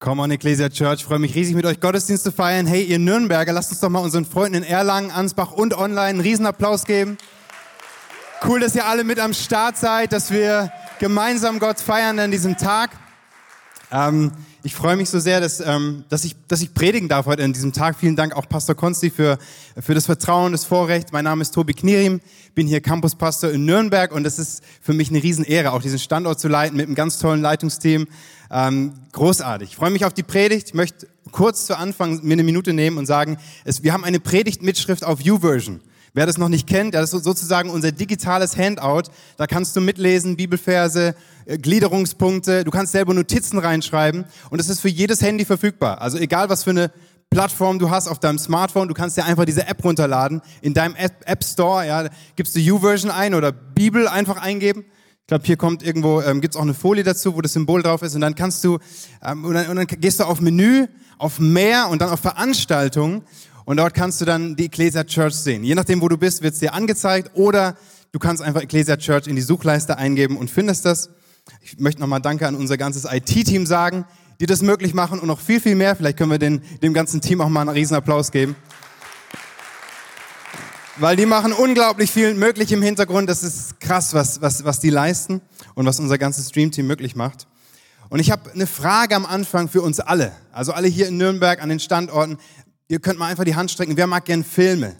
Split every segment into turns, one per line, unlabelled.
Come on, Ecclesia Church, freue mich riesig mit euch Gottesdienst zu feiern. Hey, ihr Nürnberger, lasst uns doch mal unseren Freunden in Erlangen, Ansbach und online einen Riesenapplaus geben. Cool, dass ihr alle mit am Start seid, dass wir gemeinsam Gott feiern an diesem Tag. Ähm, ich freue mich so sehr, dass, ähm, dass, ich, dass ich predigen darf heute an diesem Tag. Vielen Dank auch Pastor Konsti für, für das Vertrauen, das Vorrecht. Mein Name ist Tobi Knierim, bin hier Campuspastor in Nürnberg und es ist für mich eine Riesenehre, auch diesen Standort zu leiten mit einem ganz tollen Leitungsteam. Ähm, großartig. Ich freue mich auf die Predigt. Ich möchte kurz zu Anfang mir eine Minute nehmen und sagen, es, wir haben eine Predigtmitschrift auf YouVersion. Wer das noch nicht kennt, das ist sozusagen unser digitales Handout. Da kannst du mitlesen, Bibelverse, äh, Gliederungspunkte. Du kannst selber Notizen reinschreiben und es ist für jedes Handy verfügbar. Also egal, was für eine Plattform du hast auf deinem Smartphone, du kannst dir einfach diese App runterladen. In deinem App, Store, ja, gibst du YouVersion ein oder Bibel einfach eingeben. Ich glaube, hier kommt irgendwo, ähm, gibt es auch eine Folie dazu, wo das Symbol drauf ist und dann kannst du, ähm, und, dann, und dann gehst du auf Menü, auf Mehr und dann auf Veranstaltungen und dort kannst du dann die Ecclesia Church sehen. Je nachdem, wo du bist, wird es dir angezeigt oder du kannst einfach Ecclesia Church in die Suchleiste eingeben und findest das. Ich möchte nochmal Danke an unser ganzes IT-Team sagen, die das möglich machen und noch viel, viel mehr. Vielleicht können wir den, dem ganzen Team auch mal einen Riesenapplaus geben. Weil die machen unglaublich viel möglich im Hintergrund. Das ist krass, was, was, was die leisten und was unser ganzes Stream-Team möglich macht. Und ich habe eine Frage am Anfang für uns alle. Also alle hier in Nürnberg an den Standorten. Ihr könnt mal einfach die Hand strecken. Wer mag gern Filme?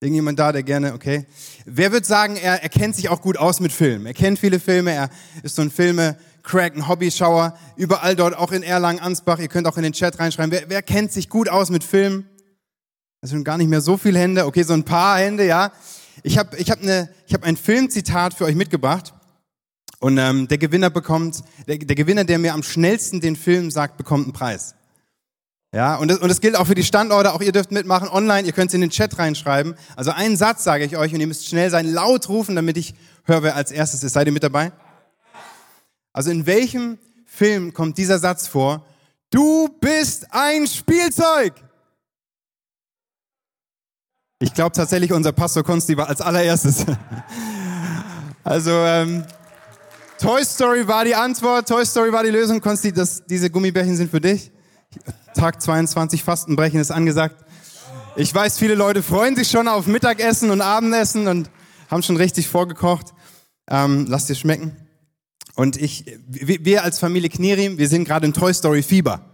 Irgendjemand da, der gerne, okay. Wer wird sagen, er, er kennt sich auch gut aus mit Filmen? Er kennt viele Filme, er ist so ein Filme-Crack, ein Hobbyschauer. Überall dort, auch in Erlangen, Ansbach. Ihr könnt auch in den Chat reinschreiben. Wer, wer kennt sich gut aus mit Filmen? Sind gar nicht mehr so viele Hände. Okay, so ein paar Hände, ja. Ich habe ich hab eine, ich hab ein Filmzitat für euch mitgebracht. Und ähm, der Gewinner bekommt, der, der Gewinner, der mir am schnellsten den Film sagt, bekommt einen Preis. Ja, und das, und das gilt auch für die Standorte. Auch ihr dürft mitmachen online. Ihr könnt es in den Chat reinschreiben. Also einen Satz sage ich euch und ihr müsst schnell sein, laut rufen, damit ich höre, wer als erstes ist. Seid ihr mit dabei? Also in welchem Film kommt dieser Satz vor? Du bist ein Spielzeug. Ich glaube tatsächlich, unser Pastor Konsti war als allererstes. Also ähm, Toy Story war die Antwort, Toy Story war die Lösung. Konsti, das, diese Gummibärchen sind für dich. Tag 22 Fastenbrechen ist angesagt. Ich weiß, viele Leute freuen sich schon auf Mittagessen und Abendessen und haben schon richtig vorgekocht. Ähm, lasst dir schmecken. Und ich, wir als Familie Knierim, wir sind gerade im Toy Story Fieber.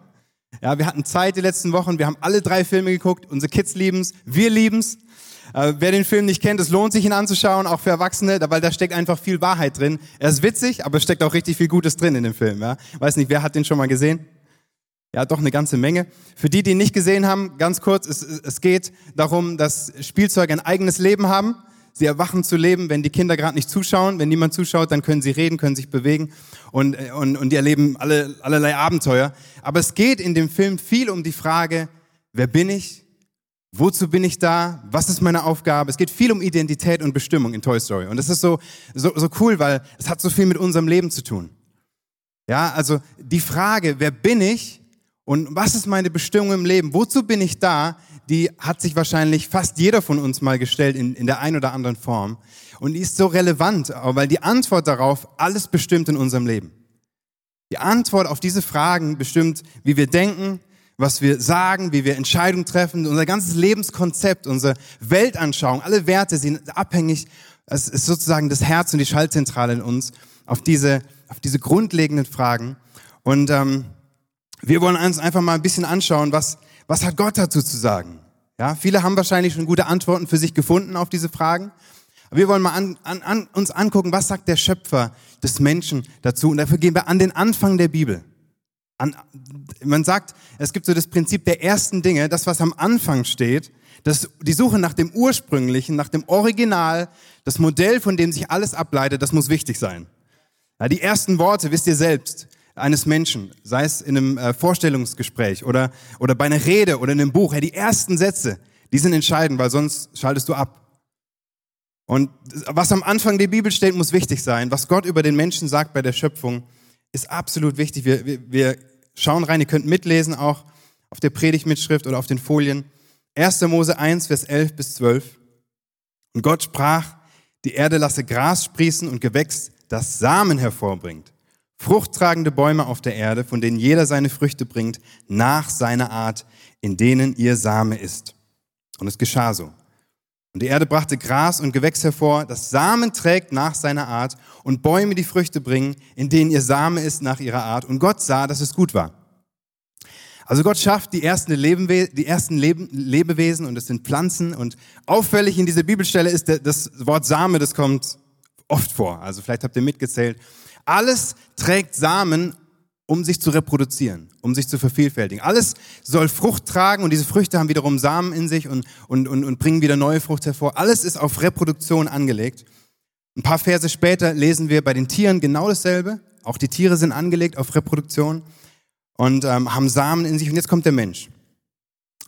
Ja, wir hatten Zeit die letzten Wochen, wir haben alle drei Filme geguckt, unsere Kids lieben's, wir lieben's. Äh, wer den Film nicht kennt, es lohnt sich ihn anzuschauen, auch für Erwachsene, weil da steckt einfach viel Wahrheit drin. Er ist witzig, aber es steckt auch richtig viel Gutes drin in dem Film. Ja? Weiß nicht, wer hat den schon mal gesehen? Ja, doch eine ganze Menge. Für die, die ihn nicht gesehen haben, ganz kurz, es, es geht darum, dass Spielzeuge ein eigenes Leben haben. Sie erwachen zu leben, wenn die Kinder gerade nicht zuschauen. Wenn niemand zuschaut, dann können sie reden, können sich bewegen und, und, und die erleben alle, allerlei Abenteuer. Aber es geht in dem Film viel um die Frage, wer bin ich? Wozu bin ich da? Was ist meine Aufgabe? Es geht viel um Identität und Bestimmung in Toy Story. Und das ist so, so, so cool, weil es hat so viel mit unserem Leben zu tun. Ja, also die Frage, wer bin ich? Und was ist meine Bestimmung im Leben? Wozu bin ich da? Die hat sich wahrscheinlich fast jeder von uns mal gestellt in, in der einen oder anderen Form. Und die ist so relevant, weil die Antwort darauf alles bestimmt in unserem Leben. Die Antwort auf diese Fragen bestimmt, wie wir denken, was wir sagen, wie wir Entscheidungen treffen. Unser ganzes Lebenskonzept, unsere Weltanschauung, alle Werte sind abhängig. Es ist sozusagen das Herz und die Schaltzentrale in uns auf diese, auf diese grundlegenden Fragen. Und ähm, wir wollen uns einfach mal ein bisschen anschauen, was, was hat Gott dazu zu sagen? Ja, viele haben wahrscheinlich schon gute Antworten für sich gefunden auf diese Fragen. Aber wir wollen mal an, an, an, uns angucken, was sagt der Schöpfer des Menschen dazu? Und dafür gehen wir an den Anfang der Bibel. An, man sagt, es gibt so das Prinzip der ersten Dinge, das, was am Anfang steht, das, die Suche nach dem Ursprünglichen, nach dem Original, das Modell, von dem sich alles ableitet, das muss wichtig sein. Ja, die ersten Worte, wisst ihr selbst, eines Menschen, sei es in einem äh, Vorstellungsgespräch oder, oder bei einer Rede oder in einem Buch, die ersten Sätze, die sind entscheidend, weil sonst schaltest du ab. Und was am Anfang der Bibel steht, muss wichtig sein. Was Gott über den Menschen sagt bei der Schöpfung, ist absolut wichtig. Wir, wir, wir schauen rein, ihr könnt mitlesen auch auf der Predigtmitschrift oder auf den Folien. 1. Mose 1, Vers 11 bis 12. Und Gott sprach, die Erde lasse Gras sprießen und Gewächs, das Samen hervorbringt fruchttragende Bäume auf der Erde, von denen jeder seine Früchte bringt, nach seiner Art, in denen ihr Same ist. Und es geschah so. Und die Erde brachte Gras und Gewächs hervor, das Samen trägt nach seiner Art und Bäume, die Früchte bringen, in denen ihr Same ist nach ihrer Art. Und Gott sah, dass es gut war. Also Gott schafft die ersten, Lebenwe die ersten Leben Lebewesen und es sind Pflanzen und auffällig in dieser Bibelstelle ist das Wort Same, das kommt oft vor. Also vielleicht habt ihr mitgezählt. Alles trägt Samen, um sich zu reproduzieren, um sich zu vervielfältigen. Alles soll Frucht tragen und diese Früchte haben wiederum Samen in sich und, und, und, und bringen wieder neue Frucht hervor. Alles ist auf Reproduktion angelegt. Ein paar Verse später lesen wir bei den Tieren genau dasselbe. Auch die Tiere sind angelegt auf Reproduktion und ähm, haben Samen in sich. Und jetzt kommt der Mensch.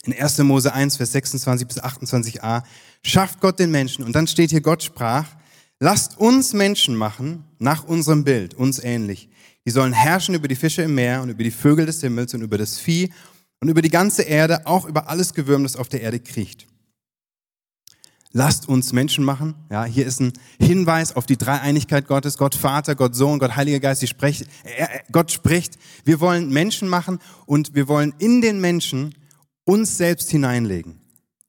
In 1. Mose 1, Vers 26 bis 28a schafft Gott den Menschen. Und dann steht hier, Gott sprach, lasst uns Menschen machen nach unserem Bild, uns ähnlich. Die sollen herrschen über die Fische im Meer und über die Vögel des Himmels und über das Vieh und über die ganze Erde, auch über alles Gewürm, das auf der Erde kriecht. Lasst uns Menschen machen. Ja, hier ist ein Hinweis auf die Dreieinigkeit Gottes, Gott Vater, Gott Sohn, Gott Heiliger Geist. Die sprechen, Gott spricht. Wir wollen Menschen machen und wir wollen in den Menschen uns selbst hineinlegen.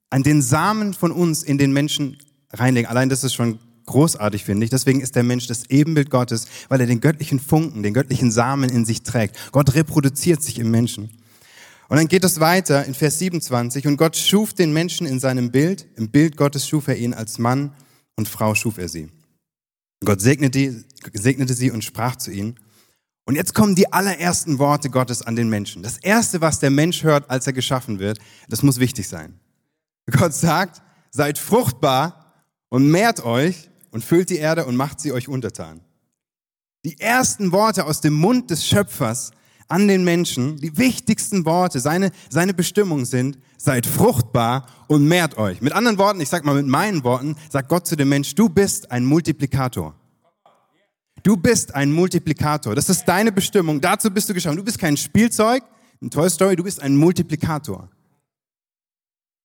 An den Samen von uns in den Menschen reinlegen. Allein das ist schon großartig, finde ich. Deswegen ist der Mensch das Ebenbild Gottes, weil er den göttlichen Funken, den göttlichen Samen in sich trägt. Gott reproduziert sich im Menschen. Und dann geht es weiter in Vers 27. Und Gott schuf den Menschen in seinem Bild. Im Bild Gottes schuf er ihn als Mann und Frau schuf er sie. Gott segnete, segnete sie und sprach zu ihnen. Und jetzt kommen die allerersten Worte Gottes an den Menschen. Das erste, was der Mensch hört, als er geschaffen wird, das muss wichtig sein. Gott sagt, seid fruchtbar und mehrt euch und füllt die Erde und macht sie euch untertan. Die ersten Worte aus dem Mund des Schöpfers an den Menschen, die wichtigsten Worte, seine, seine Bestimmung sind, seid fruchtbar und mehrt euch. Mit anderen Worten, ich sag mal mit meinen Worten, sagt Gott zu dem Mensch, du bist ein Multiplikator. Du bist ein Multiplikator. Das ist deine Bestimmung. Dazu bist du geschaffen. Du bist kein Spielzeug, ein Toy Story, du bist ein Multiplikator.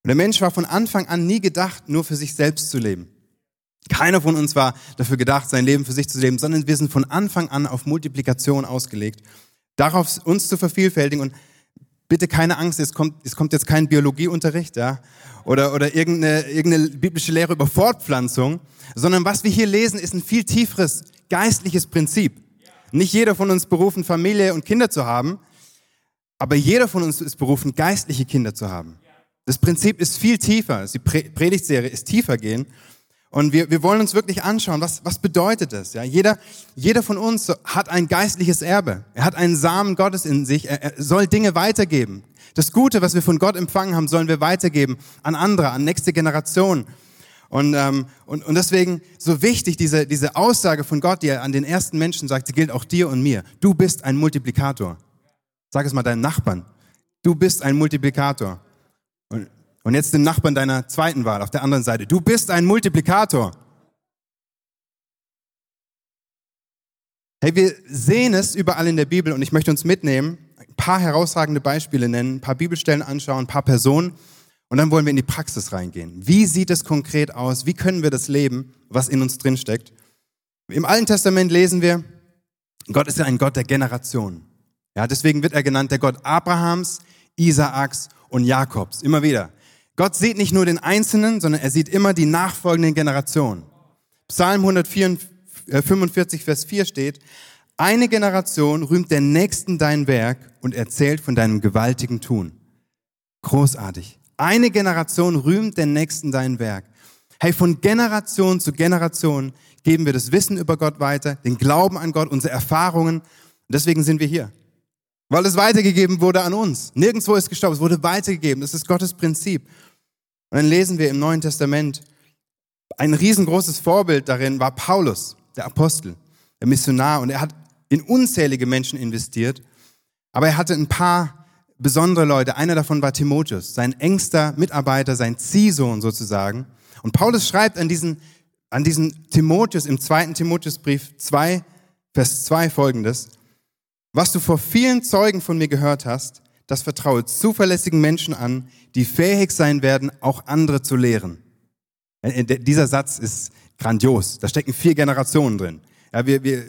Und der Mensch war von Anfang an nie gedacht, nur für sich selbst zu leben. Keiner von uns war dafür gedacht, sein Leben für sich zu leben, sondern wir sind von Anfang an auf Multiplikation ausgelegt darauf uns zu vervielfältigen und bitte keine Angst, es kommt, es kommt jetzt kein Biologieunterricht, ja, oder, oder irgendeine, irgendeine biblische Lehre über Fortpflanzung, sondern was wir hier lesen, ist ein viel tieferes geistliches Prinzip. Nicht jeder von uns berufen, Familie und Kinder zu haben, aber jeder von uns ist berufen, geistliche Kinder zu haben. Das Prinzip ist viel tiefer. Die Predigtserie ist tiefer gehen. Und wir, wir wollen uns wirklich anschauen, was, was bedeutet das? Ja, jeder, jeder von uns hat ein geistliches Erbe. Er hat einen Samen Gottes in sich. Er, er soll Dinge weitergeben. Das Gute, was wir von Gott empfangen haben, sollen wir weitergeben an andere, an nächste Generation. Und, ähm, und, und deswegen so wichtig, diese, diese Aussage von Gott, die er an den ersten Menschen sagt, sie gilt auch dir und mir. Du bist ein Multiplikator. Sag es mal deinen Nachbarn. Du bist ein Multiplikator. Und und jetzt den Nachbarn deiner zweiten Wahl auf der anderen Seite. Du bist ein Multiplikator. Hey, wir sehen es überall in der Bibel und ich möchte uns mitnehmen, ein paar herausragende Beispiele nennen, ein paar Bibelstellen anschauen, ein paar Personen und dann wollen wir in die Praxis reingehen. Wie sieht es konkret aus? Wie können wir das leben, was in uns drinsteckt? Im Alten Testament lesen wir, Gott ist ja ein Gott der Generationen. Ja, deswegen wird er genannt der Gott Abrahams, Isaaks und Jakobs. Immer wieder. Gott sieht nicht nur den Einzelnen, sondern er sieht immer die nachfolgenden Generationen. Psalm 145, Vers 4 steht, eine Generation rühmt der Nächsten dein Werk und erzählt von deinem gewaltigen Tun. Großartig. Eine Generation rühmt der Nächsten dein Werk. Hey, von Generation zu Generation geben wir das Wissen über Gott weiter, den Glauben an Gott, unsere Erfahrungen. Und deswegen sind wir hier. Weil es weitergegeben wurde an uns. Nirgendwo ist gestorben, es wurde weitergegeben. Das ist Gottes Prinzip. Und dann lesen wir im Neuen Testament, ein riesengroßes Vorbild darin war Paulus, der Apostel, der Missionar. Und er hat in unzählige Menschen investiert. Aber er hatte ein paar besondere Leute. Einer davon war Timotheus, sein engster Mitarbeiter, sein Ziehsohn sozusagen. Und Paulus schreibt an diesen, an diesen Timotheus im zweiten Timotheusbrief 2, Vers 2 folgendes. Was du vor vielen Zeugen von mir gehört hast, das vertraue zuverlässigen Menschen an, die fähig sein werden, auch andere zu lehren. Äh, äh, dieser Satz ist grandios. Da stecken vier Generationen drin. Ja, wir, wir,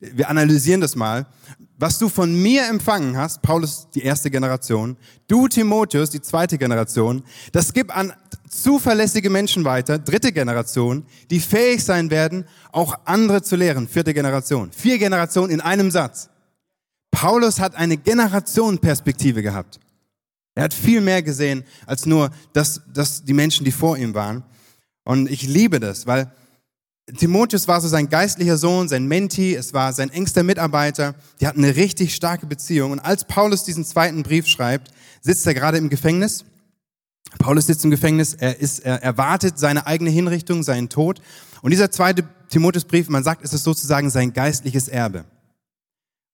wir analysieren das mal. Was du von mir empfangen hast, Paulus die erste Generation, du Timotheus die zweite Generation, das gib an zuverlässige Menschen weiter, dritte Generation, die fähig sein werden, auch andere zu lehren, vierte Generation. Vier Generationen in einem Satz. Paulus hat eine Generationenperspektive gehabt. Er hat viel mehr gesehen als nur das, das, die Menschen, die vor ihm waren. Und ich liebe das, weil Timotheus war so sein geistlicher Sohn, sein Menti, es war sein engster Mitarbeiter. Die hatten eine richtig starke Beziehung. Und als Paulus diesen zweiten Brief schreibt, sitzt er gerade im Gefängnis. Paulus sitzt im Gefängnis, er, ist, er erwartet seine eigene Hinrichtung, seinen Tod. Und dieser zweite Timotheusbrief, man sagt, es ist sozusagen sein geistliches Erbe.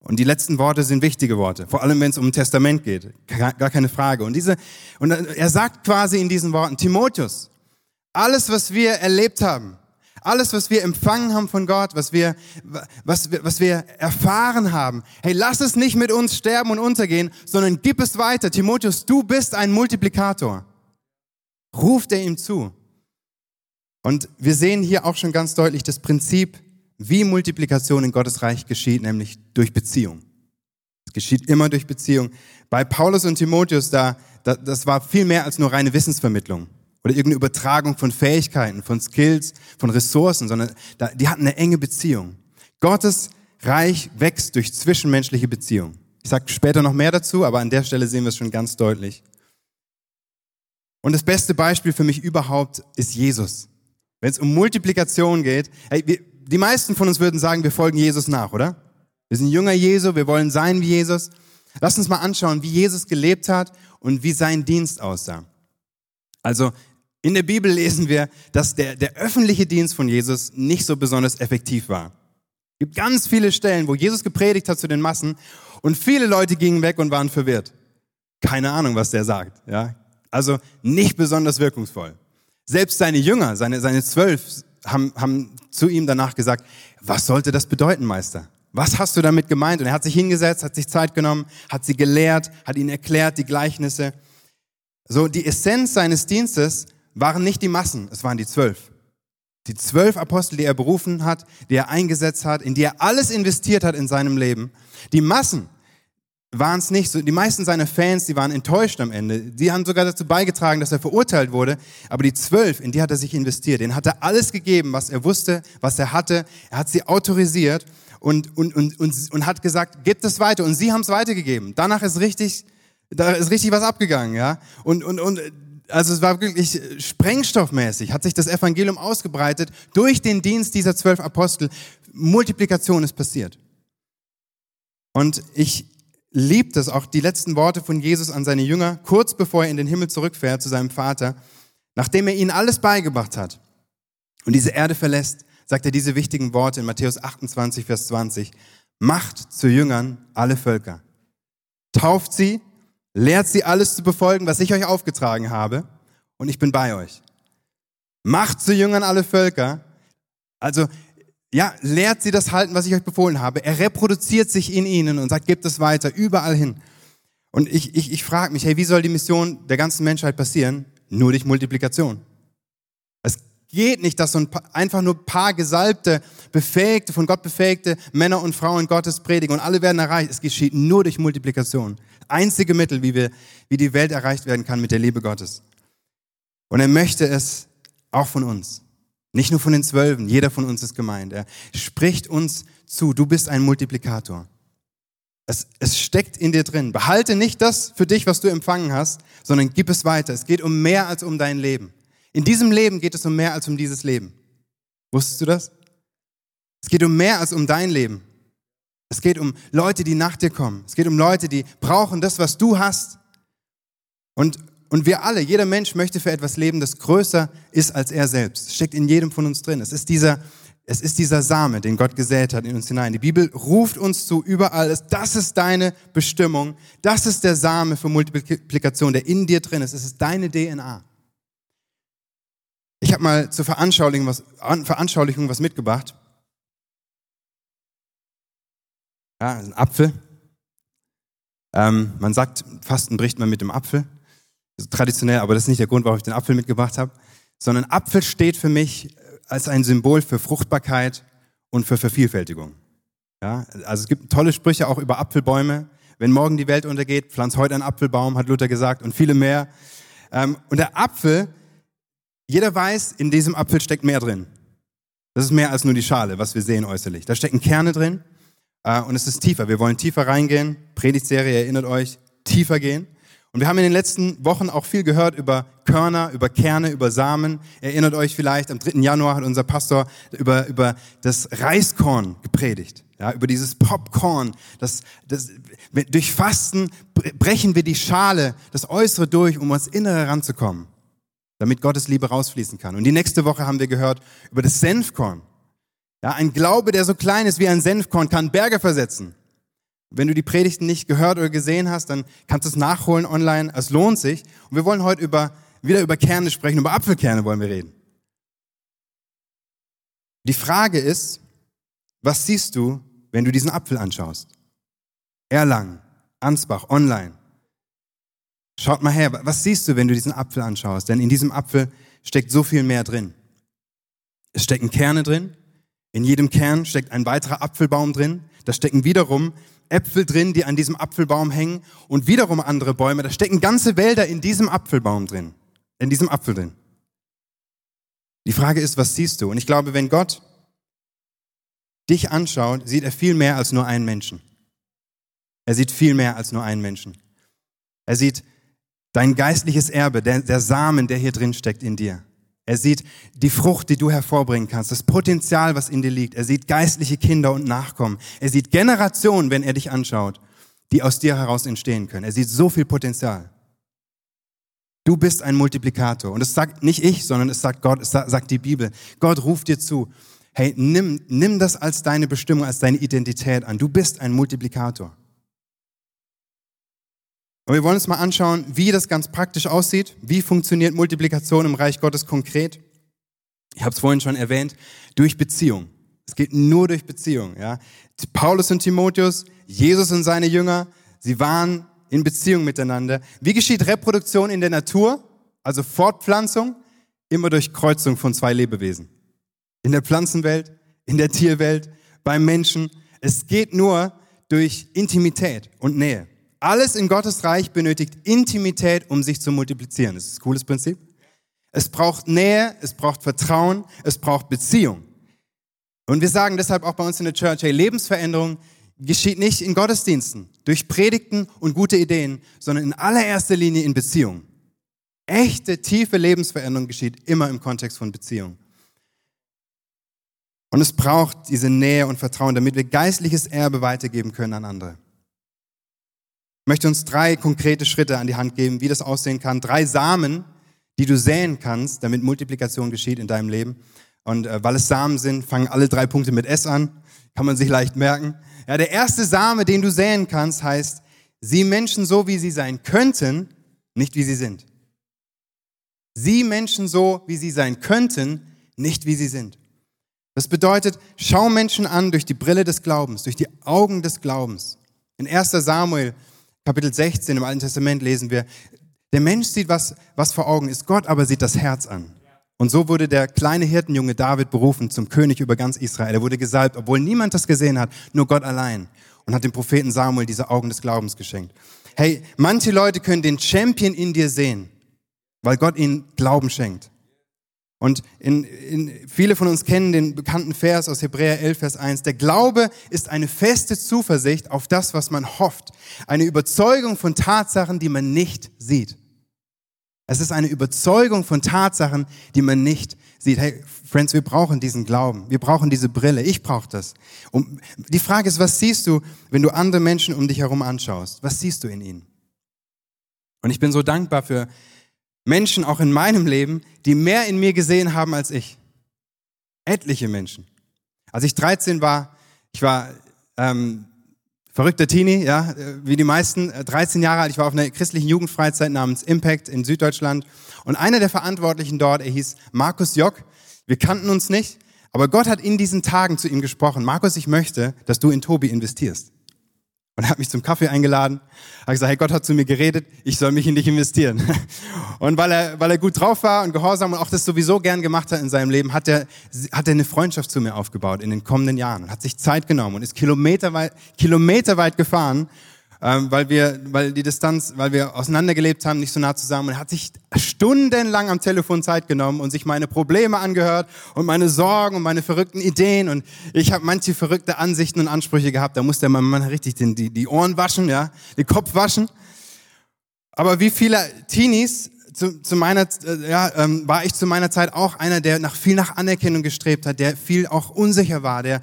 Und die letzten Worte sind wichtige Worte, vor allem wenn es um ein Testament geht, gar keine Frage. Und diese, und er sagt quasi in diesen Worten, Timotheus, alles, was wir erlebt haben, alles, was wir empfangen haben von Gott, was wir, was, wir, was wir erfahren haben, hey, lass es nicht mit uns sterben und untergehen, sondern gib es weiter. Timotheus, du bist ein Multiplikator. Ruft er ihm zu. Und wir sehen hier auch schon ganz deutlich das Prinzip, wie Multiplikation in Gottes Reich geschieht, nämlich durch Beziehung. Es geschieht immer durch Beziehung. Bei Paulus und Timotheus, da, da, das war viel mehr als nur reine Wissensvermittlung oder irgendeine Übertragung von Fähigkeiten, von Skills, von Ressourcen, sondern da, die hatten eine enge Beziehung. Gottes Reich wächst durch zwischenmenschliche Beziehung. Ich sage später noch mehr dazu, aber an der Stelle sehen wir es schon ganz deutlich. Und das beste Beispiel für mich überhaupt ist Jesus. Wenn es um Multiplikation geht, hey, wir, die meisten von uns würden sagen, wir folgen Jesus nach, oder? Wir sind Jünger Jesu, wir wollen sein wie Jesus. Lass uns mal anschauen, wie Jesus gelebt hat und wie sein Dienst aussah. Also in der Bibel lesen wir, dass der, der öffentliche Dienst von Jesus nicht so besonders effektiv war. Es gibt ganz viele Stellen, wo Jesus gepredigt hat zu den Massen und viele Leute gingen weg und waren verwirrt. Keine Ahnung, was der sagt. Ja? Also nicht besonders wirkungsvoll. Selbst seine Jünger, seine, seine zwölf, haben, haben zu ihm danach gesagt, was sollte das bedeuten, Meister? Was hast du damit gemeint? Und er hat sich hingesetzt, hat sich Zeit genommen, hat sie gelehrt, hat ihnen erklärt, die Gleichnisse. So, die Essenz seines Dienstes waren nicht die Massen, es waren die zwölf. Die zwölf Apostel, die er berufen hat, die er eingesetzt hat, in die er alles investiert hat in seinem Leben. Die Massen waren es nicht so. Die meisten seiner Fans, die waren enttäuscht am Ende. Die haben sogar dazu beigetragen, dass er verurteilt wurde. Aber die zwölf, in die hat er sich investiert. Den hat er alles gegeben, was er wusste, was er hatte. Er hat sie autorisiert und, und, und, und, und hat gesagt, gebt es weiter. Und sie haben es weitergegeben. Danach ist richtig da ist richtig was abgegangen, ja. Und, und, und also es war wirklich sprengstoffmäßig, hat sich das Evangelium ausgebreitet durch den Dienst dieser zwölf Apostel. Multiplikation ist passiert. Und ich liebe das auch, die letzten Worte von Jesus an seine Jünger, kurz bevor er in den Himmel zurückfährt zu seinem Vater, nachdem er ihnen alles beigebracht hat und diese Erde verlässt, sagt er diese wichtigen Worte in Matthäus 28, Vers 20. Macht zu Jüngern alle Völker. Tauft sie Lehrt sie alles zu befolgen, was ich euch aufgetragen habe, und ich bin bei euch. Macht zu Jüngern alle Völker. Also, ja, lehrt sie das halten, was ich euch befohlen habe. Er reproduziert sich in ihnen und sagt, gebt es weiter, überall hin. Und ich, ich, ich frage mich, hey, wie soll die Mission der ganzen Menschheit passieren? Nur durch Multiplikation. Es geht nicht, dass so ein paar, einfach nur ein paar gesalbte, befähigte, von Gott befähigte Männer und Frauen Gottes predigen und alle werden erreicht. Es geschieht nur durch Multiplikation. Einzige Mittel, wie wir, wie die Welt erreicht werden kann mit der Liebe Gottes. Und er möchte es auch von uns. Nicht nur von den Zwölfen, jeder von uns ist gemeint. Er spricht uns zu, du bist ein Multiplikator. Es, es steckt in dir drin. Behalte nicht das für dich, was du empfangen hast, sondern gib es weiter. Es geht um mehr als um dein Leben. In diesem Leben geht es um mehr als um dieses Leben. Wusstest du das? Es geht um mehr als um dein Leben. Es geht um Leute, die nach dir kommen. Es geht um Leute, die brauchen das, was du hast. Und, und wir alle, jeder Mensch möchte für etwas leben, das größer ist als er selbst. Es steckt in jedem von uns drin. Es ist dieser, es ist dieser Same, den Gott gesät hat in uns hinein. Die Bibel ruft uns zu überall. Das ist deine Bestimmung. Das ist der Same für Multiplikation, der in dir drin ist. Es ist deine DNA. Ich habe mal zur Veranschaulichung was, Veranschaulichung was mitgebracht. Ja, ein Apfel. Ähm, man sagt, Fasten bricht man mit dem Apfel. Traditionell, aber das ist nicht der Grund, warum ich den Apfel mitgebracht habe. Sondern Apfel steht für mich als ein Symbol für Fruchtbarkeit und für Vervielfältigung. Ja, also es gibt tolle Sprüche auch über Apfelbäume. Wenn morgen die Welt untergeht, pflanz heute einen Apfelbaum, hat Luther gesagt, und viele mehr. Ähm, und der Apfel, jeder weiß, in diesem Apfel steckt mehr drin. Das ist mehr als nur die Schale, was wir sehen äußerlich. Da stecken Kerne drin äh, und es ist tiefer. Wir wollen tiefer reingehen. Predigtserie, erinnert euch, tiefer gehen. Und wir haben in den letzten Wochen auch viel gehört über Körner, über Kerne, über Samen. Erinnert euch vielleicht, am 3. Januar hat unser Pastor über, über das Reiskorn gepredigt. Ja, über dieses Popcorn. Das, das, durch Fasten brechen wir die Schale, das Äußere durch, um ans Innere ranzukommen, damit Gottes Liebe rausfließen kann. Und die nächste Woche haben wir gehört über das Senfkorn. Ja, ein Glaube, der so klein ist wie ein Senfkorn, kann Berge versetzen. Wenn du die Predigten nicht gehört oder gesehen hast, dann kannst du es nachholen online. Es lohnt sich. Und wir wollen heute über, wieder über Kerne sprechen. Über Apfelkerne wollen wir reden. Die Frage ist, was siehst du, wenn du diesen Apfel anschaust? Erlangen, Ansbach, online. Schaut mal her, was siehst du, wenn du diesen Apfel anschaust? Denn in diesem Apfel steckt so viel mehr drin. Es stecken Kerne drin. In jedem Kern steckt ein weiterer Apfelbaum drin. Da stecken wiederum Äpfel drin, die an diesem Apfelbaum hängen und wiederum andere Bäume. Da stecken ganze Wälder in diesem Apfelbaum drin, in diesem Apfel drin. Die Frage ist, was siehst du? Und ich glaube, wenn Gott dich anschaut, sieht er viel mehr als nur einen Menschen. Er sieht viel mehr als nur einen Menschen. Er sieht dein geistliches Erbe, der, der Samen, der hier drin steckt in dir. Er sieht die Frucht, die du hervorbringen kannst, das Potenzial, was in dir liegt. Er sieht geistliche Kinder und Nachkommen. Er sieht Generationen, wenn er dich anschaut, die aus dir heraus entstehen können. Er sieht so viel Potenzial. Du bist ein Multiplikator. Und es sagt nicht ich, sondern es sagt Gott, es sagt die Bibel. Gott ruft dir zu. Hey, nimm, nimm das als deine Bestimmung, als deine Identität an. Du bist ein Multiplikator. Und wir wollen uns mal anschauen, wie das ganz praktisch aussieht. Wie funktioniert Multiplikation im Reich Gottes konkret? Ich habe es vorhin schon erwähnt, durch Beziehung. Es geht nur durch Beziehung. Ja? Paulus und Timotheus, Jesus und seine Jünger, sie waren in Beziehung miteinander. Wie geschieht Reproduktion in der Natur, also Fortpflanzung? Immer durch Kreuzung von zwei Lebewesen. In der Pflanzenwelt, in der Tierwelt, beim Menschen. Es geht nur durch Intimität und Nähe. Alles in Gottes Reich benötigt Intimität, um sich zu multiplizieren. Das ist ein cooles Prinzip. Es braucht Nähe, es braucht Vertrauen, es braucht Beziehung. Und wir sagen deshalb auch bei uns in der Church, hey, Lebensveränderung geschieht nicht in Gottesdiensten, durch Predigten und gute Ideen, sondern in allererster Linie in Beziehung. Echte, tiefe Lebensveränderung geschieht immer im Kontext von Beziehung. Und es braucht diese Nähe und Vertrauen, damit wir geistliches Erbe weitergeben können an andere. Möchte uns drei konkrete Schritte an die Hand geben, wie das aussehen kann. Drei Samen, die du säen kannst, damit Multiplikation geschieht in deinem Leben. Und äh, weil es Samen sind, fangen alle drei Punkte mit S an. Kann man sich leicht merken. Ja, der erste Same, den du säen kannst, heißt, sieh Menschen so, wie sie sein könnten, nicht wie sie sind. Sieh Menschen so, wie sie sein könnten, nicht wie sie sind. Das bedeutet, schau Menschen an durch die Brille des Glaubens, durch die Augen des Glaubens. In 1 Samuel Kapitel 16 im Alten Testament lesen wir, der Mensch sieht, was, was vor Augen ist, Gott aber sieht das Herz an. Und so wurde der kleine Hirtenjunge David berufen zum König über ganz Israel. Er wurde gesalbt, obwohl niemand das gesehen hat, nur Gott allein. Und hat dem Propheten Samuel diese Augen des Glaubens geschenkt. Hey, manche Leute können den Champion in dir sehen, weil Gott ihnen Glauben schenkt. Und in, in, viele von uns kennen den bekannten Vers aus Hebräer 11, Vers 1. Der Glaube ist eine feste Zuversicht auf das, was man hofft. Eine Überzeugung von Tatsachen, die man nicht sieht. Es ist eine Überzeugung von Tatsachen, die man nicht sieht. Hey, Friends, wir brauchen diesen Glauben. Wir brauchen diese Brille. Ich brauche das. Und die Frage ist, was siehst du, wenn du andere Menschen um dich herum anschaust? Was siehst du in ihnen? Und ich bin so dankbar für Menschen auch in meinem Leben, die mehr in mir gesehen haben als ich. Etliche Menschen. Als ich 13 war, ich war ähm, verrückter Teenie, ja, wie die meisten, 13 äh, Jahre alt. Ich war auf einer christlichen Jugendfreizeit namens Impact in Süddeutschland. Und einer der Verantwortlichen dort, er hieß Markus Jock. Wir kannten uns nicht, aber Gott hat in diesen Tagen zu ihm gesprochen. Markus, ich möchte, dass du in Tobi investierst. Und er hat mich zum Kaffee eingeladen. Hat gesagt, hey, Gott hat zu mir geredet, ich soll mich in dich investieren. Und weil er, weil er gut drauf war und gehorsam und auch das sowieso gern gemacht hat in seinem Leben, hat er, hat er eine Freundschaft zu mir aufgebaut in den kommenden Jahren und hat sich Zeit genommen und ist kilometerweit, kilometerweit gefahren ähm, weil wir, weil die Distanz, weil wir auseinandergelebt haben, nicht so nah zusammen. Und er hat sich stundenlang am Telefon Zeit genommen und sich meine Probleme angehört und meine Sorgen und meine verrückten Ideen. Und ich habe manche verrückte Ansichten und Ansprüche gehabt. Da musste man Mann richtig den, die, die Ohren waschen, ja, den Kopf waschen. Aber wie viele Teenies zu, zu meiner, äh, ja, ähm, war ich zu meiner Zeit auch einer, der nach viel nach Anerkennung gestrebt hat, der viel auch unsicher war, der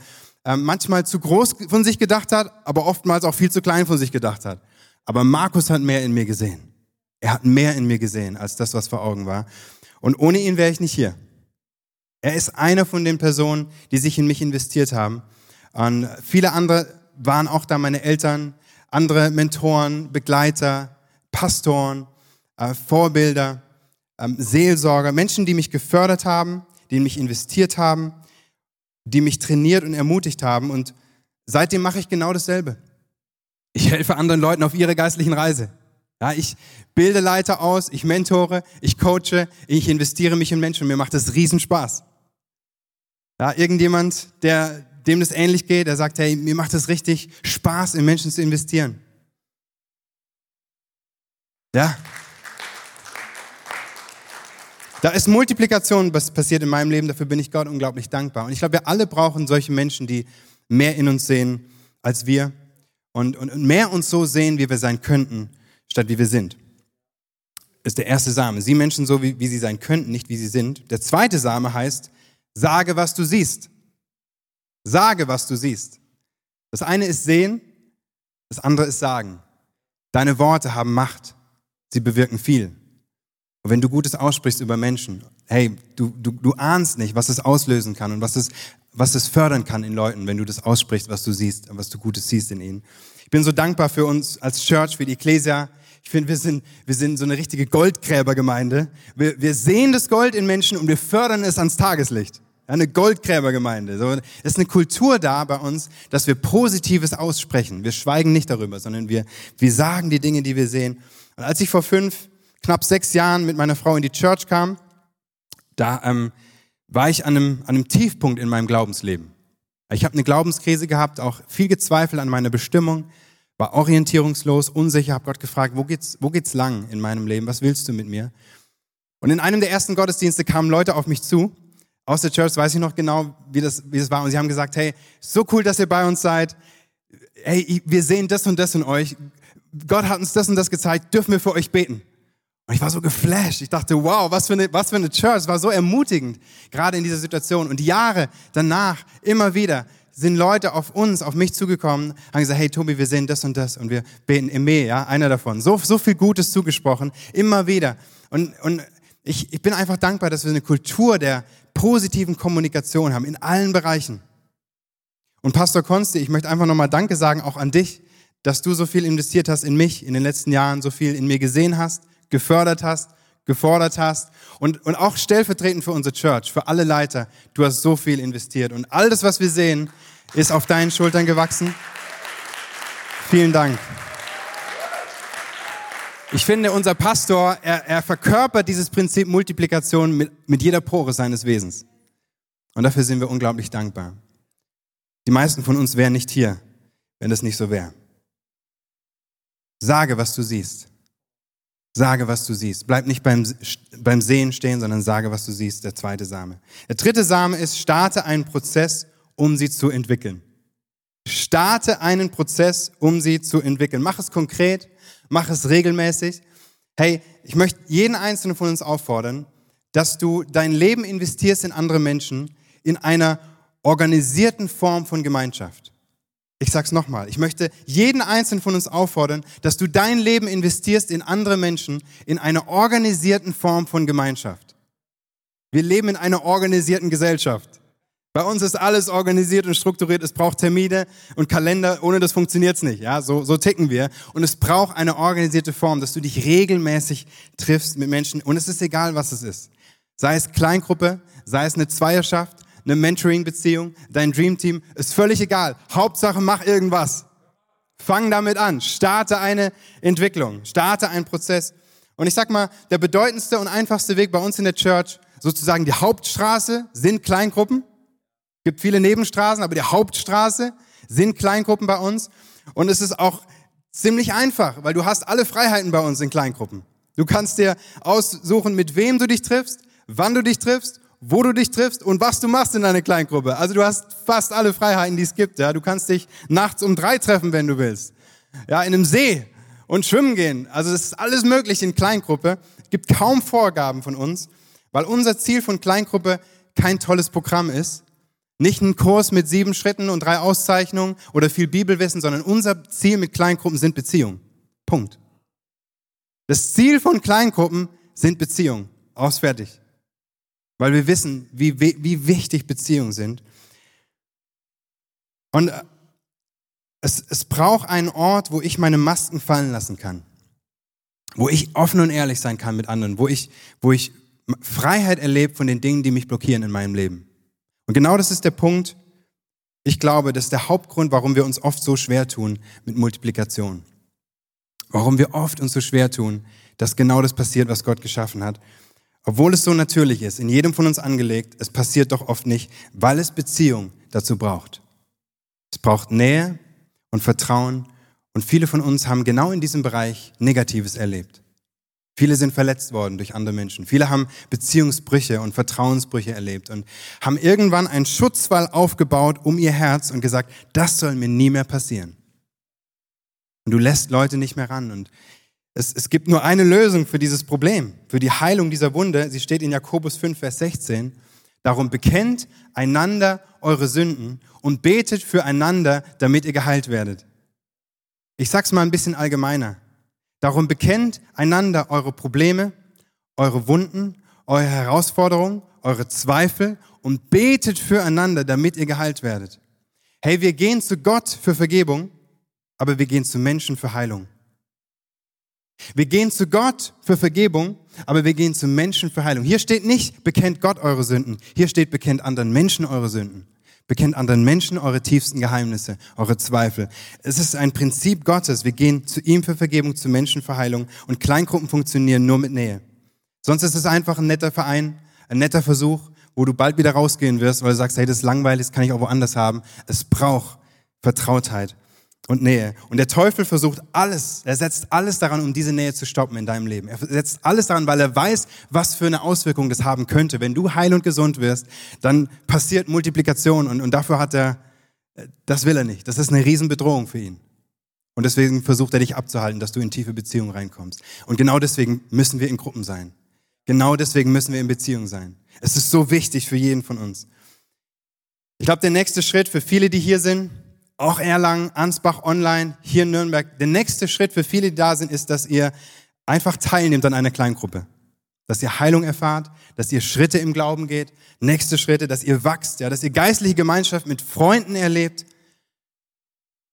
manchmal zu groß von sich gedacht hat, aber oftmals auch viel zu klein von sich gedacht hat. Aber Markus hat mehr in mir gesehen. Er hat mehr in mir gesehen als das, was vor Augen war. Und ohne ihn wäre ich nicht hier. Er ist einer von den Personen, die sich in mich investiert haben. Und viele andere waren auch da, meine Eltern, andere Mentoren, Begleiter, Pastoren, äh, Vorbilder, äh, Seelsorger, Menschen, die mich gefördert haben, die in mich investiert haben, die mich trainiert und ermutigt haben. Und seitdem mache ich genau dasselbe. Ich helfe anderen Leuten auf ihrer geistlichen Reise. Ja, ich bilde Leiter aus, ich mentore, ich coache, ich investiere mich in Menschen mir macht das Riesenspaß. Ja, irgendjemand, der, dem das ähnlich geht, der sagt, hey, mir macht es richtig Spaß, in Menschen zu investieren. Ja. Da ist Multiplikation was passiert in meinem Leben, dafür bin ich Gott unglaublich dankbar. Und ich glaube, wir alle brauchen solche Menschen, die mehr in uns sehen als wir und, und, und mehr uns so sehen, wie wir sein könnten, statt wie wir sind. Ist der erste Same. Sieh Menschen so, wie, wie sie sein könnten, nicht wie sie sind. Der zweite Same heißt, sage, was du siehst. Sage, was du siehst. Das eine ist sehen, das andere ist sagen. Deine Worte haben Macht. Sie bewirken viel. Und wenn du Gutes aussprichst über Menschen, hey, du, du, du ahnst nicht, was es auslösen kann und was es, was es fördern kann in Leuten, wenn du das aussprichst, was du siehst, was du Gutes siehst in ihnen. Ich bin so dankbar für uns als Church, für die Ecclesia. Ich finde, wir sind, wir sind so eine richtige Goldgräbergemeinde. Wir, wir sehen das Gold in Menschen und wir fördern es ans Tageslicht. Eine Goldgräbergemeinde. So, es ist eine Kultur da bei uns, dass wir Positives aussprechen. Wir schweigen nicht darüber, sondern wir, wir sagen die Dinge, die wir sehen. Und als ich vor fünf, knapp sechs Jahren mit meiner Frau in die Church kam, da ähm, war ich an einem, an einem Tiefpunkt in meinem Glaubensleben. Ich habe eine Glaubenskrise gehabt, auch viel gezweifelt an meiner Bestimmung, war orientierungslos, unsicher, habe Gott gefragt, wo geht's, wo geht's lang in meinem Leben? Was willst du mit mir? Und in einem der ersten Gottesdienste kamen Leute auf mich zu, aus der Church, weiß ich noch genau, wie das, wie das war. Und sie haben gesagt, hey, so cool, dass ihr bei uns seid. Hey, wir sehen das und das in euch. Gott hat uns das und das gezeigt. Dürfen wir für euch beten? Und ich war so geflasht. Ich dachte, wow, was für eine, was für eine Church. War so ermutigend, gerade in dieser Situation. Und Jahre danach, immer wieder, sind Leute auf uns, auf mich zugekommen, haben gesagt, hey Tobi, wir sehen das und das und wir beten Eme, ja, einer davon. So, so viel Gutes zugesprochen, immer wieder. Und, und ich, ich bin einfach dankbar, dass wir eine Kultur der positiven Kommunikation haben, in allen Bereichen. Und Pastor Konsti, ich möchte einfach nochmal Danke sagen, auch an dich, dass du so viel investiert hast in mich in den letzten Jahren, so viel in mir gesehen hast, gefördert hast, gefordert hast und, und auch stellvertretend für unsere Church, für alle Leiter. Du hast so viel investiert und all das, was wir sehen, ist auf deinen Schultern gewachsen. Vielen Dank. Ich finde, unser Pastor, er, er verkörpert dieses Prinzip Multiplikation mit, mit jeder Pore seines Wesens. Und dafür sind wir unglaublich dankbar. Die meisten von uns wären nicht hier, wenn das nicht so wäre. Sage, was du siehst. Sage, was du siehst. Bleib nicht beim, beim Sehen stehen, sondern sage, was du siehst. Der zweite Same. Der dritte Same ist, starte einen Prozess, um sie zu entwickeln. Starte einen Prozess, um sie zu entwickeln. Mach es konkret, mach es regelmäßig. Hey, ich möchte jeden einzelnen von uns auffordern, dass du dein Leben investierst in andere Menschen in einer organisierten Form von Gemeinschaft. Ich sag's nochmal. Ich möchte jeden einzelnen von uns auffordern, dass du dein Leben investierst in andere Menschen in einer organisierten Form von Gemeinschaft. Wir leben in einer organisierten Gesellschaft. Bei uns ist alles organisiert und strukturiert. Es braucht Termine und Kalender. Ohne das funktioniert's nicht. Ja, so, so ticken wir. Und es braucht eine organisierte Form, dass du dich regelmäßig triffst mit Menschen. Und es ist egal, was es ist. Sei es Kleingruppe, sei es eine Zweierschaft, eine Mentoring-Beziehung, dein Dreamteam, ist völlig egal. Hauptsache mach irgendwas. Fang damit an. Starte eine Entwicklung. Starte einen Prozess. Und ich sag mal, der bedeutendste und einfachste Weg bei uns in der Church, sozusagen die Hauptstraße, sind Kleingruppen. Es gibt viele Nebenstraßen, aber die Hauptstraße sind Kleingruppen bei uns. Und es ist auch ziemlich einfach, weil du hast alle Freiheiten bei uns in Kleingruppen. Du kannst dir aussuchen, mit wem du dich triffst, wann du dich triffst, wo du dich triffst und was du machst in deiner Kleingruppe. Also du hast fast alle Freiheiten, die es gibt. Ja, du kannst dich nachts um drei treffen, wenn du willst. Ja, in einem See und schwimmen gehen. Also es ist alles möglich in Kleingruppe. Es gibt kaum Vorgaben von uns, weil unser Ziel von Kleingruppe kein tolles Programm ist. Nicht ein Kurs mit sieben Schritten und drei Auszeichnungen oder viel Bibelwissen, sondern unser Ziel mit Kleingruppen sind Beziehungen. Punkt. Das Ziel von Kleingruppen sind Beziehungen. Ausfertig. Weil wir wissen, wie, wie wichtig Beziehungen sind. Und äh, es, es braucht einen Ort, wo ich meine Masken fallen lassen kann. Wo ich offen und ehrlich sein kann mit anderen. Wo ich, wo ich Freiheit erlebe von den Dingen, die mich blockieren in meinem Leben. Und genau das ist der Punkt. Ich glaube, das ist der Hauptgrund, warum wir uns oft so schwer tun mit Multiplikation. Warum wir oft uns so schwer tun, dass genau das passiert, was Gott geschaffen hat. Obwohl es so natürlich ist, in jedem von uns angelegt, es passiert doch oft nicht, weil es Beziehung dazu braucht. Es braucht Nähe und Vertrauen und viele von uns haben genau in diesem Bereich Negatives erlebt. Viele sind verletzt worden durch andere Menschen. Viele haben Beziehungsbrüche und Vertrauensbrüche erlebt und haben irgendwann einen Schutzwall aufgebaut um ihr Herz und gesagt, das soll mir nie mehr passieren. Und du lässt Leute nicht mehr ran. Und es, es gibt nur eine Lösung für dieses Problem, für die Heilung dieser Wunde. Sie steht in Jakobus 5, Vers 16. Darum bekennt einander eure Sünden und betet füreinander, damit ihr geheilt werdet. Ich sag's mal ein bisschen allgemeiner. Darum bekennt einander eure Probleme, eure Wunden, eure Herausforderungen, eure Zweifel und betet füreinander, damit ihr geheilt werdet. Hey, wir gehen zu Gott für Vergebung, aber wir gehen zu Menschen für Heilung. Wir gehen zu Gott für Vergebung, aber wir gehen zu Menschen für Heilung. Hier steht nicht, bekennt Gott eure Sünden. Hier steht, bekennt anderen Menschen eure Sünden. Bekennt anderen Menschen eure tiefsten Geheimnisse, eure Zweifel. Es ist ein Prinzip Gottes. Wir gehen zu ihm für Vergebung, zu Menschen für Heilung. Und Kleingruppen funktionieren nur mit Nähe. Sonst ist es einfach ein netter Verein, ein netter Versuch, wo du bald wieder rausgehen wirst, weil du sagst, hey, das ist langweilig, das kann ich auch woanders haben. Es braucht Vertrautheit und Nähe. Und der Teufel versucht alles, er setzt alles daran, um diese Nähe zu stoppen in deinem Leben. Er setzt alles daran, weil er weiß, was für eine Auswirkung das haben könnte. Wenn du heil und gesund wirst, dann passiert Multiplikation und, und dafür hat er, das will er nicht. Das ist eine Riesenbedrohung für ihn. Und deswegen versucht er dich abzuhalten, dass du in tiefe Beziehungen reinkommst. Und genau deswegen müssen wir in Gruppen sein. Genau deswegen müssen wir in Beziehung sein. Es ist so wichtig für jeden von uns. Ich glaube, der nächste Schritt für viele, die hier sind, auch Erlangen, Ansbach online, hier in Nürnberg. Der nächste Schritt für viele, die da sind, ist, dass ihr einfach teilnehmt an einer Kleingruppe. Dass ihr Heilung erfahrt, dass ihr Schritte im Glauben geht, nächste Schritte, dass ihr wachst, ja, dass ihr geistliche Gemeinschaft mit Freunden erlebt.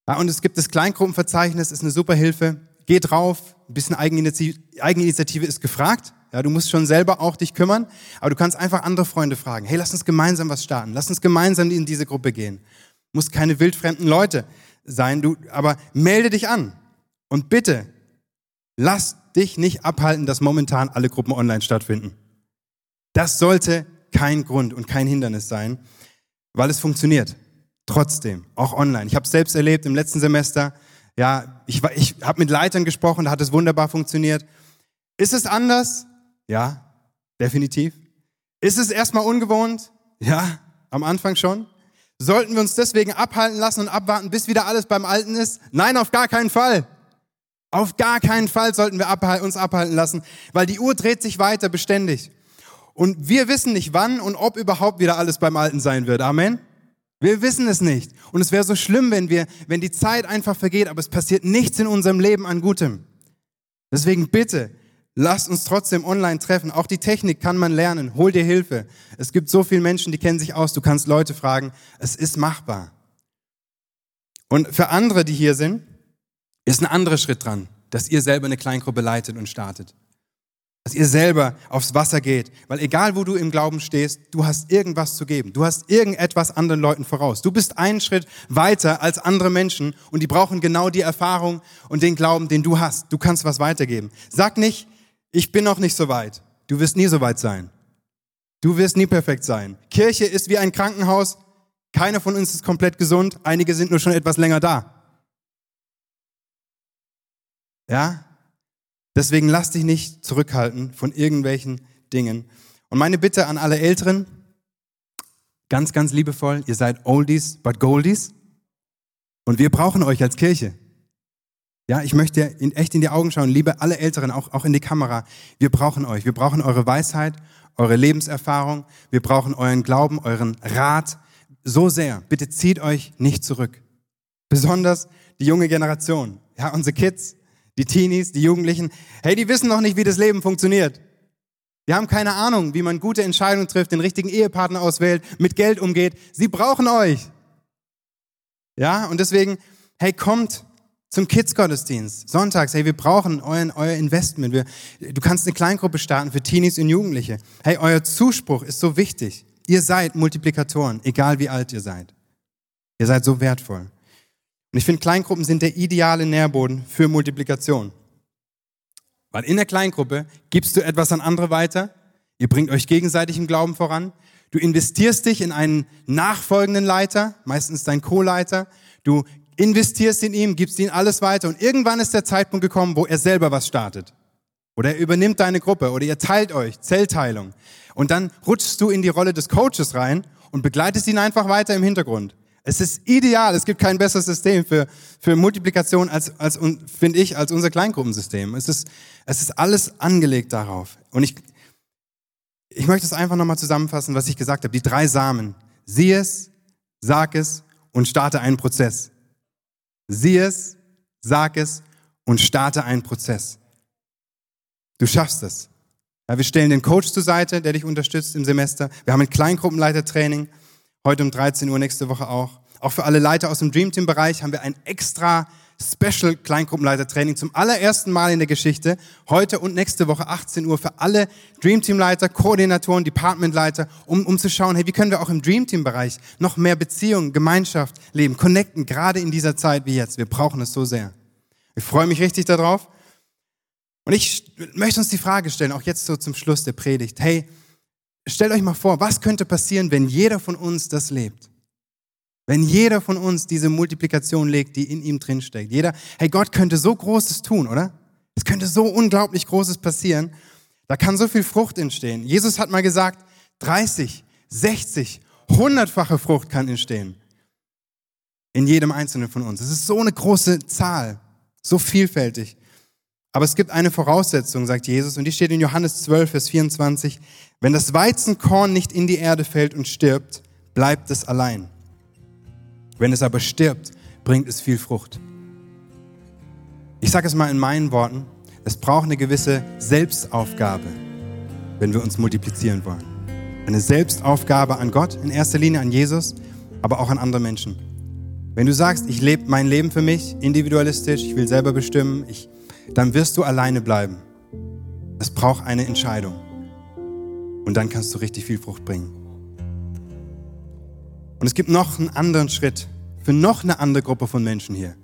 Ja, und es gibt das Kleingruppenverzeichnis, ist eine super Hilfe. Geht drauf, ein bisschen Eigeninitiative ist gefragt. Ja, du musst schon selber auch dich kümmern, aber du kannst einfach andere Freunde fragen. Hey, lass uns gemeinsam was starten. Lass uns gemeinsam in diese Gruppe gehen muss keine wildfremden Leute sein, du, aber melde dich an. Und bitte, lass dich nicht abhalten, dass momentan alle Gruppen online stattfinden. Das sollte kein Grund und kein Hindernis sein, weil es funktioniert. Trotzdem, auch online. Ich habe es selbst erlebt im letzten Semester. Ja, ich, ich habe mit Leitern gesprochen, da hat es wunderbar funktioniert. Ist es anders? Ja, definitiv. Ist es erstmal ungewohnt? Ja, am Anfang schon. Sollten wir uns deswegen abhalten lassen und abwarten, bis wieder alles beim Alten ist? Nein, auf gar keinen Fall. Auf gar keinen Fall sollten wir uns abhalten lassen, weil die Uhr dreht sich weiter beständig. Und wir wissen nicht, wann und ob überhaupt wieder alles beim Alten sein wird. Amen. Wir wissen es nicht. Und es wäre so schlimm, wenn wir, wenn die Zeit einfach vergeht, aber es passiert nichts in unserem Leben an Gutem. Deswegen bitte, Lasst uns trotzdem online treffen. Auch die Technik kann man lernen. Hol dir Hilfe. Es gibt so viele Menschen, die kennen sich aus. Du kannst Leute fragen. Es ist machbar. Und für andere, die hier sind, ist ein anderer Schritt dran, dass ihr selber eine Kleingruppe leitet und startet. dass ihr selber aufs Wasser geht. Weil egal, wo du im Glauben stehst, du hast irgendwas zu geben. Du hast irgendetwas anderen Leuten voraus. Du bist einen Schritt weiter als andere Menschen und die brauchen genau die Erfahrung und den Glauben, den du hast. Du kannst was weitergeben. Sag nicht, ich bin noch nicht so weit. Du wirst nie so weit sein. Du wirst nie perfekt sein. Kirche ist wie ein Krankenhaus. Keiner von uns ist komplett gesund. Einige sind nur schon etwas länger da. Ja? Deswegen lass dich nicht zurückhalten von irgendwelchen Dingen. Und meine Bitte an alle Älteren, ganz, ganz liebevoll, ihr seid Oldies, but Goldies. Und wir brauchen euch als Kirche. Ja, ich möchte in, echt in die Augen schauen, liebe alle Älteren, auch, auch in die Kamera. Wir brauchen euch. Wir brauchen eure Weisheit, eure Lebenserfahrung. Wir brauchen euren Glauben, euren Rat so sehr. Bitte zieht euch nicht zurück. Besonders die junge Generation. Ja, unsere Kids, die Teenies, die Jugendlichen, hey, die wissen noch nicht, wie das Leben funktioniert. Die haben keine Ahnung, wie man gute Entscheidungen trifft, den richtigen Ehepartner auswählt, mit Geld umgeht. Sie brauchen euch. Ja, und deswegen, hey, kommt zum Kids-Gottesdienst. Sonntags, hey, wir brauchen euren, euer Investment. Wir, du kannst eine Kleingruppe starten für Teenies und Jugendliche. Hey, euer Zuspruch ist so wichtig. Ihr seid Multiplikatoren, egal wie alt ihr seid. Ihr seid so wertvoll. Und ich finde, Kleingruppen sind der ideale Nährboden für Multiplikation. Weil in der Kleingruppe gibst du etwas an andere weiter, ihr bringt euch gegenseitig im Glauben voran, du investierst dich in einen nachfolgenden Leiter, meistens dein Co-Leiter, du investierst in ihm, gibst ihm alles weiter und irgendwann ist der Zeitpunkt gekommen, wo er selber was startet. Oder er übernimmt deine Gruppe oder ihr teilt euch, Zellteilung. Und dann rutschst du in die Rolle des Coaches rein und begleitest ihn einfach weiter im Hintergrund. Es ist ideal. Es gibt kein besseres System für, für Multiplikation als, als finde ich, als unser Kleingruppensystem. Es ist, es ist alles angelegt darauf. Und ich, ich möchte es einfach nochmal zusammenfassen, was ich gesagt habe. Die drei Samen. Sieh es, sag es und starte einen Prozess. Sieh es, sag es und starte einen Prozess. Du schaffst es. Ja, wir stellen den Coach zur Seite, der dich unterstützt im Semester. Wir haben ein Kleingruppenleitertraining. Heute um 13 Uhr, nächste Woche auch. Auch für alle Leiter aus dem Dream Team Bereich haben wir ein extra Special Kleingruppenleiter-Training zum allerersten Mal in der Geschichte. Heute und nächste Woche 18 Uhr für alle Dream Team Leiter, Koordinatoren, Departmentleiter, um, um zu schauen, hey, wie können wir auch im Dream Team Bereich noch mehr Beziehungen, Gemeinschaft leben, connecten, gerade in dieser Zeit wie jetzt. Wir brauchen es so sehr. Ich freue mich richtig darauf. Und ich möchte uns die Frage stellen, auch jetzt so zum Schluss der Predigt. Hey, stellt euch mal vor, was könnte passieren, wenn jeder von uns das lebt? Wenn jeder von uns diese Multiplikation legt, die in ihm drinsteckt. Jeder, hey, Gott könnte so Großes tun, oder? Es könnte so unglaublich Großes passieren. Da kann so viel Frucht entstehen. Jesus hat mal gesagt, 30, 60, hundertfache Frucht kann entstehen. In jedem Einzelnen von uns. Es ist so eine große Zahl, so vielfältig. Aber es gibt eine Voraussetzung, sagt Jesus, und die steht in Johannes 12, Vers 24. Wenn das Weizenkorn nicht in die Erde fällt und stirbt, bleibt es allein. Wenn es aber stirbt, bringt es viel Frucht. Ich sage es mal in meinen Worten, es braucht eine gewisse Selbstaufgabe, wenn wir uns multiplizieren wollen. Eine Selbstaufgabe an Gott, in erster Linie an Jesus, aber auch an andere Menschen. Wenn du sagst, ich lebe mein Leben für mich, individualistisch, ich will selber bestimmen, ich dann wirst du alleine bleiben. Es braucht eine Entscheidung. Und dann kannst du richtig viel Frucht bringen. Und es gibt noch einen anderen Schritt für noch eine andere Gruppe von Menschen hier,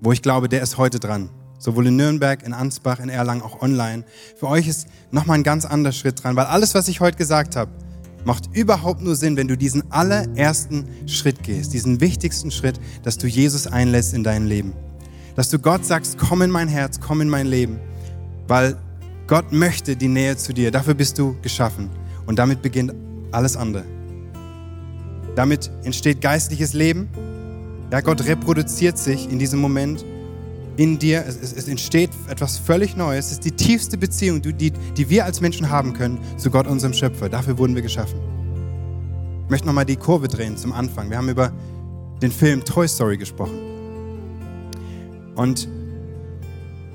wo ich glaube, der ist heute dran. Sowohl in Nürnberg, in Ansbach, in Erlangen, auch online. Für euch ist nochmal ein ganz anderer Schritt dran, weil alles, was ich heute gesagt habe, macht überhaupt nur Sinn, wenn du diesen allerersten Schritt gehst, diesen wichtigsten Schritt, dass du Jesus einlässt in dein Leben dass du Gott sagst, komm in mein Herz, komm in mein Leben, weil Gott möchte die Nähe zu dir. Dafür bist du geschaffen. Und damit beginnt alles andere. Damit entsteht geistliches Leben. Ja, Gott reproduziert sich in diesem Moment in dir. Es, es, es, entsteht etwas völlig Neues. Es ist die tiefste Beziehung, die, die wir als Menschen haben können zu Gott, unserem Schöpfer. Dafür wurden wir geschaffen. Ich möchte nochmal die Kurve drehen zum Anfang. Wir haben über den Film Toy Story gesprochen. Und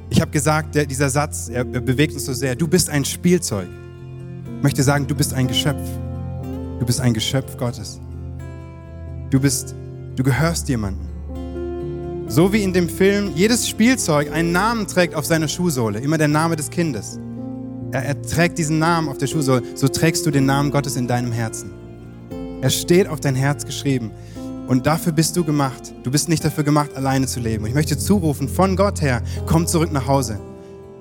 ich habe gesagt, der, dieser Satz, er, er bewegt uns so sehr. Du bist ein Spielzeug. Ich möchte sagen, du bist ein Geschöpf. Du bist ein Geschöpf Gottes. Du bist, du gehörst jemandem. So wie in dem Film jedes Spielzeug einen Namen trägt auf seiner Schuhsohle, immer der Name des Kindes. Er, er trägt diesen Namen auf der Schuhe, so, so trägst du den Namen Gottes in deinem Herzen. Er steht auf dein Herz geschrieben. Und dafür bist du gemacht. Du bist nicht dafür gemacht, alleine zu leben. Und ich möchte zurufen, von Gott her, komm zurück nach Hause.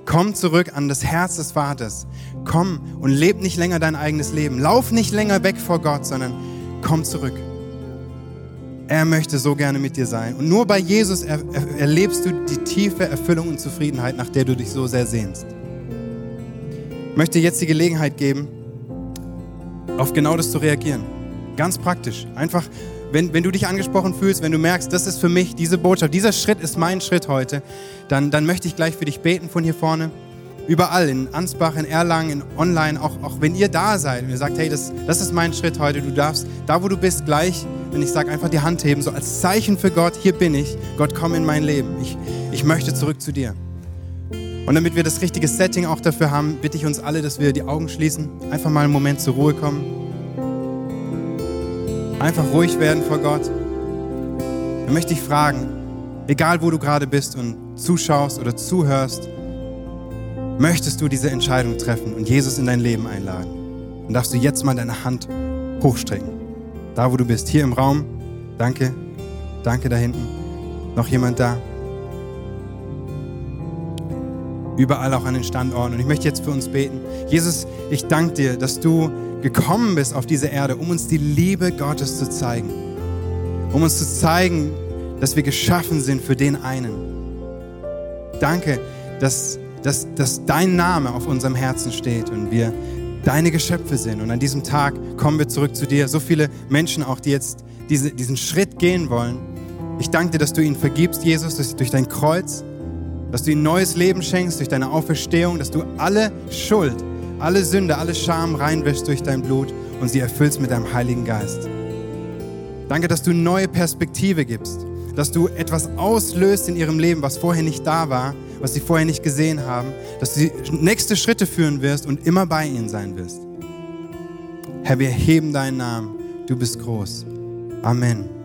Komm zurück an das Herz des Vaters. Komm und leb nicht länger dein eigenes Leben. Lauf nicht länger weg vor Gott, sondern komm zurück. Er möchte so gerne mit dir sein. Und nur bei Jesus er, er, erlebst du die tiefe Erfüllung und Zufriedenheit, nach der du dich so sehr sehnst. Ich möchte jetzt die Gelegenheit geben, auf genau das zu reagieren. Ganz praktisch. Einfach, wenn, wenn du dich angesprochen fühlst, wenn du merkst, das ist für mich diese Botschaft, dieser Schritt ist mein Schritt heute, dann, dann möchte ich gleich für dich beten von hier vorne. Überall, in Ansbach, in Erlangen, in online, auch, auch wenn ihr da seid und ihr sagt, hey, das, das ist mein Schritt heute, du darfst, da wo du bist, gleich, wenn ich sage, einfach die Hand heben, so als Zeichen für Gott, hier bin ich, Gott, komm in mein Leben, ich, ich möchte zurück zu dir. Und damit wir das richtige Setting auch dafür haben, bitte ich uns alle, dass wir die Augen schließen, einfach mal einen Moment zur Ruhe kommen, einfach ruhig werden vor Gott. Dann möchte ich fragen, egal wo du gerade bist und zuschaust oder zuhörst, möchtest du diese Entscheidung treffen und Jesus in dein Leben einladen? Dann darfst du jetzt mal deine Hand hochstrecken. Da, wo du bist, hier im Raum. Danke, danke da hinten. Noch jemand da? Überall auch an den Standorten. Und ich möchte jetzt für uns beten. Jesus, ich danke dir, dass du gekommen bist auf diese Erde, um uns die Liebe Gottes zu zeigen. Um uns zu zeigen, dass wir geschaffen sind für den einen. Danke, dass dass, dass dein Name auf unserem Herzen steht und wir deine Geschöpfe sind. Und an diesem Tag kommen wir zurück zu dir. So viele Menschen auch, die jetzt diese, diesen Schritt gehen wollen. Ich danke dir, dass du ihnen vergibst, Jesus, dass durch dein Kreuz, dass du ihnen neues Leben schenkst, durch deine Auferstehung, dass du alle Schuld, alle Sünde, alle Scham reinwäschst durch dein Blut und sie erfüllst mit deinem Heiligen Geist. Danke, dass du neue Perspektive gibst, dass du etwas auslöst in ihrem Leben, was vorher nicht da war was sie vorher nicht gesehen haben, dass du nächste Schritte führen wirst und immer bei ihnen sein wirst. Herr, wir heben deinen Namen. Du bist groß. Amen.